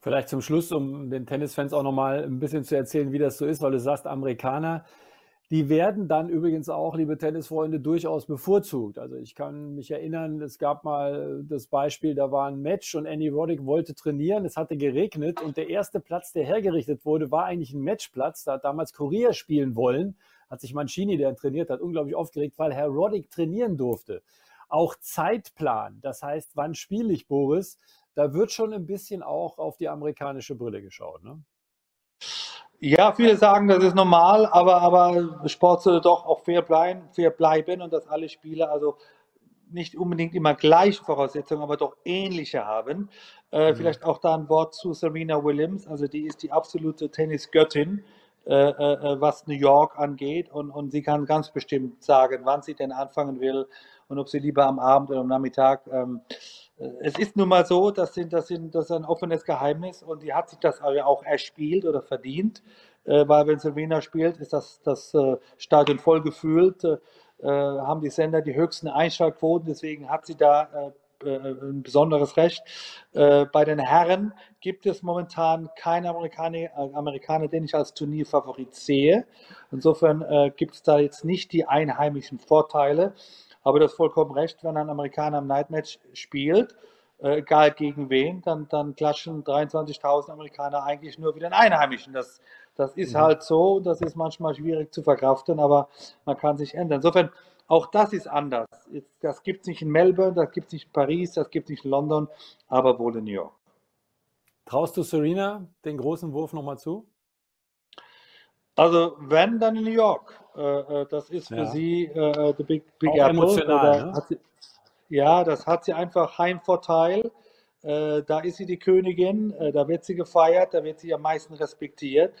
Speaker 2: Vielleicht zum Schluss, um den Tennisfans auch nochmal ein bisschen zu erzählen, wie das so ist, weil du sagst, Amerikaner, die werden dann übrigens auch, liebe Tennisfreunde, durchaus bevorzugt. Also ich kann mich erinnern, es gab mal das Beispiel, da war ein Match und Andy Roddick wollte trainieren, es hatte geregnet und der erste Platz, der hergerichtet wurde, war eigentlich ein Matchplatz. Da hat damals Korea spielen wollen, hat sich Mancini, der trainiert hat, unglaublich aufgeregt, weil Herr Roddick trainieren durfte auch Zeitplan. Das heißt, wann spiele ich, Boris? Da wird schon ein bisschen auch auf die amerikanische Brille geschaut. Ne?
Speaker 3: Ja, viele sagen, das ist normal, aber, aber Sport sollte doch auch fair bleiben, fair bleiben und dass alle Spieler also nicht unbedingt immer gleiche Voraussetzungen, aber doch ähnliche haben. Äh, mhm. Vielleicht auch da ein Wort zu Serena Williams. Also die ist die absolute Tennisgöttin, äh, äh, äh was New York angeht. Und, und sie kann ganz bestimmt sagen, wann sie denn anfangen will und ob sie lieber am Abend oder am Nachmittag. Ähm, äh, es ist nun mal so, das, sind, das, sind, das ist ein offenes Geheimnis und die hat sich das auch erspielt oder verdient, äh, weil wenn Silvina spielt, ist das, das äh, Stadion voll gefühlt, äh, haben die Sender die höchsten Einschaltquoten, deswegen hat sie da äh, äh, ein besonderes Recht. bei den Herren gibt es momentan keinen Amerikaner, Amerikaner, den ich als Turnierfavorit sehe. Insofern gibt es da jetzt nicht die einheimischen Vorteile. Aber du hast vollkommen recht, wenn ein Amerikaner im Nightmatch spielt, äh, egal gegen wen, dann, dann klatschen 23.000 Amerikaner eigentlich nur wieder den Einheimischen. Das, das ist mhm. halt so, das ist manchmal schwierig zu verkraften, aber man kann sich ändern. Insofern, auch das ist anders. Das gibt es nicht in Melbourne, das gibt es nicht in Paris, das gibt es nicht in London, aber wohl in New York.
Speaker 2: Traust du Serena den großen Wurf nochmal zu?
Speaker 3: Also wenn, dann in New York. Äh, äh das ist für ja. sie äh, the Big, big Apple. Emotional, ne? sie, ja, das hat sie einfach Heimvorteil. Äh, da ist sie die Königin, äh, da wird sie gefeiert, da wird sie am meisten respektiert.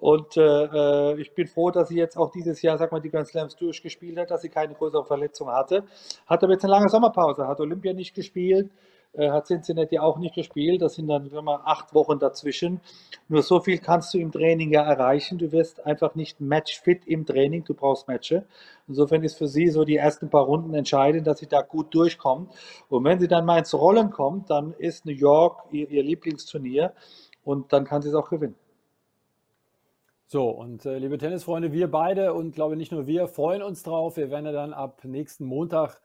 Speaker 3: Und äh, ich bin froh, dass sie jetzt auch dieses Jahr, sag mal, die Grand Slams durchgespielt hat, dass sie keine größere Verletzung hatte. Hat aber jetzt eine lange Sommerpause, hat Olympia nicht gespielt, äh, hat Cincinnati auch nicht gespielt. Das sind dann mal acht Wochen dazwischen. Nur so viel kannst du im Training ja erreichen. Du wirst einfach nicht matchfit im Training. Du brauchst Matches. Insofern ist für sie so die ersten paar Runden entscheidend, dass sie da gut durchkommt. Und wenn sie dann mal ins Rollen kommt, dann ist New York ihr, ihr Lieblingsturnier und dann kann sie es auch gewinnen.
Speaker 2: So, und äh, liebe Tennisfreunde, wir beide und glaube nicht nur wir freuen uns drauf. Wir werden ja dann ab nächsten Montag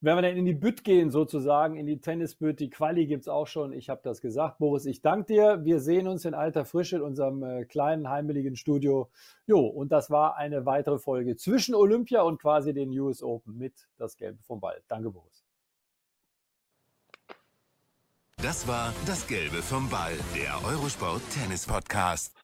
Speaker 2: wenn wir dann in die Bütt gehen, sozusagen, in die Tennisbütt, die Quali gibt es auch schon. Ich habe das gesagt. Boris, ich danke dir. Wir sehen uns in alter Frische in unserem äh, kleinen, heimeligen Studio. Jo, und das war eine weitere Folge zwischen Olympia und quasi den US Open mit das Gelbe vom Ball. Danke, Boris.
Speaker 1: Das war das Gelbe vom Ball, der Eurosport Tennis Podcast.